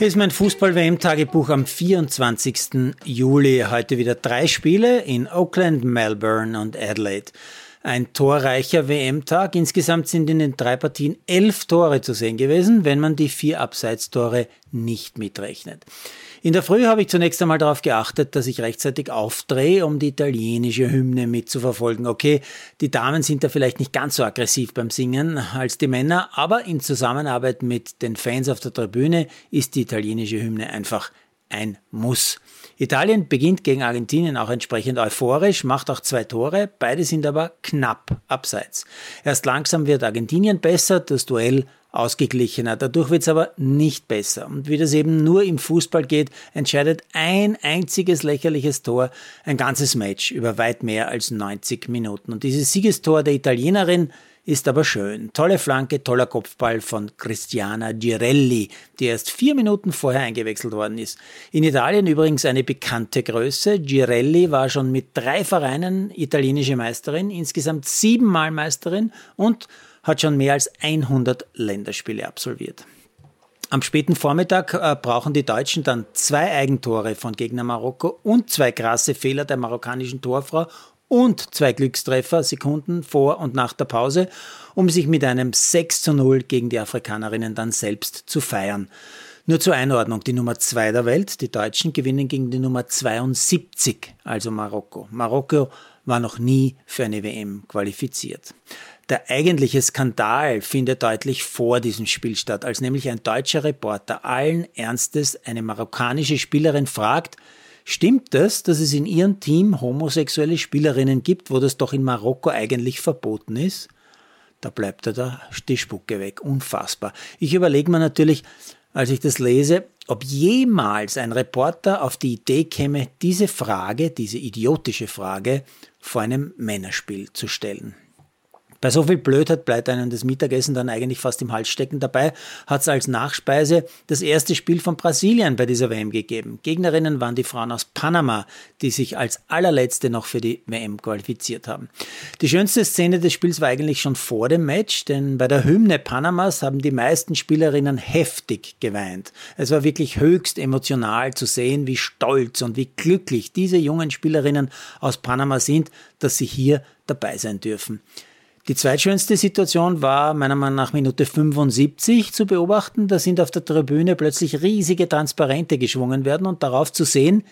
Hier ist mein Fußball-WM-Tagebuch am 24. Juli. Heute wieder drei Spiele in Oakland, Melbourne und Adelaide. Ein torreicher WM-Tag. Insgesamt sind in den drei Partien elf Tore zu sehen gewesen, wenn man die vier Abseitstore nicht mitrechnet. In der Früh habe ich zunächst einmal darauf geachtet, dass ich rechtzeitig aufdrehe, um die italienische Hymne mitzuverfolgen. Okay, die Damen sind da vielleicht nicht ganz so aggressiv beim Singen als die Männer, aber in Zusammenarbeit mit den Fans auf der Tribüne ist die italienische Hymne einfach ein Muss. Italien beginnt gegen Argentinien auch entsprechend euphorisch, macht auch zwei Tore, beide sind aber knapp abseits. Erst langsam wird Argentinien besser, das Duell ausgeglichener. Dadurch wird es aber nicht besser. Und wie das eben nur im Fußball geht, entscheidet ein einziges lächerliches Tor ein ganzes Match über weit mehr als 90 Minuten. Und dieses Siegestor der Italienerin ist aber schön. Tolle Flanke, toller Kopfball von Cristiana Girelli, die erst vier Minuten vorher eingewechselt worden ist. In Italien übrigens eine bekannte Größe. Girelli war schon mit drei Vereinen italienische Meisterin, insgesamt siebenmal Meisterin und hat schon mehr als 100 Länderspiele absolviert. Am späten Vormittag äh, brauchen die Deutschen dann zwei Eigentore von Gegner Marokko und zwei krasse Fehler der marokkanischen Torfrau und zwei Glückstreffer Sekunden vor und nach der Pause, um sich mit einem 6 zu 0 gegen die Afrikanerinnen dann selbst zu feiern. Nur zur Einordnung, die Nummer 2 der Welt, die Deutschen gewinnen gegen die Nummer 72, also Marokko. Marokko war noch nie für eine WM qualifiziert. Der eigentliche Skandal findet deutlich vor diesem Spiel statt, als nämlich ein deutscher Reporter allen Ernstes eine marokkanische Spielerin fragt, Stimmt es, dass es in Ihrem Team homosexuelle Spielerinnen gibt, wo das doch in Marokko eigentlich verboten ist? Da bleibt er da die Spucke weg. Unfassbar. Ich überlege mir natürlich, als ich das lese, ob jemals ein Reporter auf die Idee käme, diese Frage, diese idiotische Frage vor einem Männerspiel zu stellen. Bei so viel Blödheit bleibt einem das Mittagessen dann eigentlich fast im Hals stecken. Dabei hat es als Nachspeise das erste Spiel von Brasilien bei dieser WM gegeben. Gegnerinnen waren die Frauen aus Panama, die sich als allerletzte noch für die WM qualifiziert haben. Die schönste Szene des Spiels war eigentlich schon vor dem Match, denn bei der Hymne Panamas haben die meisten Spielerinnen heftig geweint. Es war wirklich höchst emotional zu sehen, wie stolz und wie glücklich diese jungen Spielerinnen aus Panama sind, dass sie hier dabei sein dürfen. Die zweitschönste Situation war meiner Meinung nach Minute 75 zu beobachten. Da sind auf der Tribüne plötzlich riesige Transparente geschwungen werden und darauf zu sehen,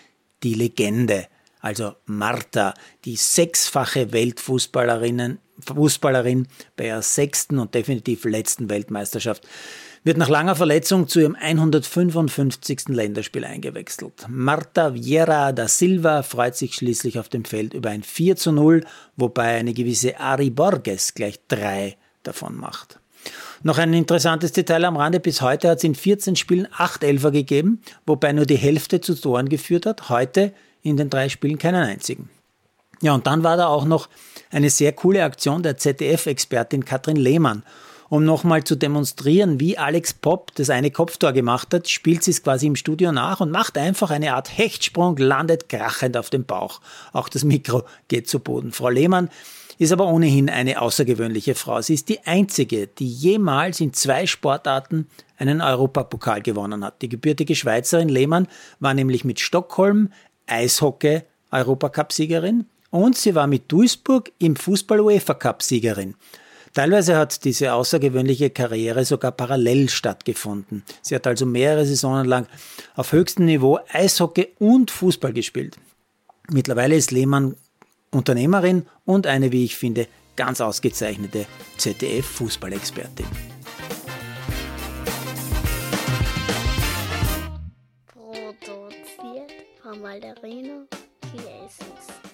die Legende, also Marta, die sechsfache Weltfußballerin Fußballerin bei ihrer sechsten und definitiv letzten Weltmeisterschaft wird nach langer Verletzung zu ihrem 155. Länderspiel eingewechselt. Marta Vieira da Silva freut sich schließlich auf dem Feld über ein 4 zu 0, wobei eine gewisse Ari Borges gleich drei davon macht. Noch ein interessantes Detail am Rande. Bis heute hat es in 14 Spielen 8 Elfer gegeben, wobei nur die Hälfte zu Toren geführt hat. Heute in den drei Spielen keinen einzigen. Ja, und dann war da auch noch eine sehr coole Aktion der ZDF-Expertin Katrin Lehmann. Um nochmal zu demonstrieren, wie Alex Popp das eine Kopftor gemacht hat, spielt sie es quasi im Studio nach und macht einfach eine Art Hechtsprung, landet krachend auf dem Bauch. Auch das Mikro geht zu Boden. Frau Lehmann ist aber ohnehin eine außergewöhnliche Frau. Sie ist die einzige, die jemals in zwei Sportarten einen Europapokal gewonnen hat. Die gebürtige Schweizerin Lehmann war nämlich mit Stockholm Eishockey Europacup-Siegerin und sie war mit Duisburg im Fußball-UEFA-Cup-Siegerin. Teilweise hat diese außergewöhnliche Karriere sogar parallel stattgefunden. Sie hat also mehrere Saisonen lang auf höchstem Niveau Eishockey und Fußball gespielt. Mittlerweile ist Lehmann Unternehmerin und eine, wie ich finde, ganz ausgezeichnete ZDF-Fußballexpertin. Produziert von Malderino Chiesens.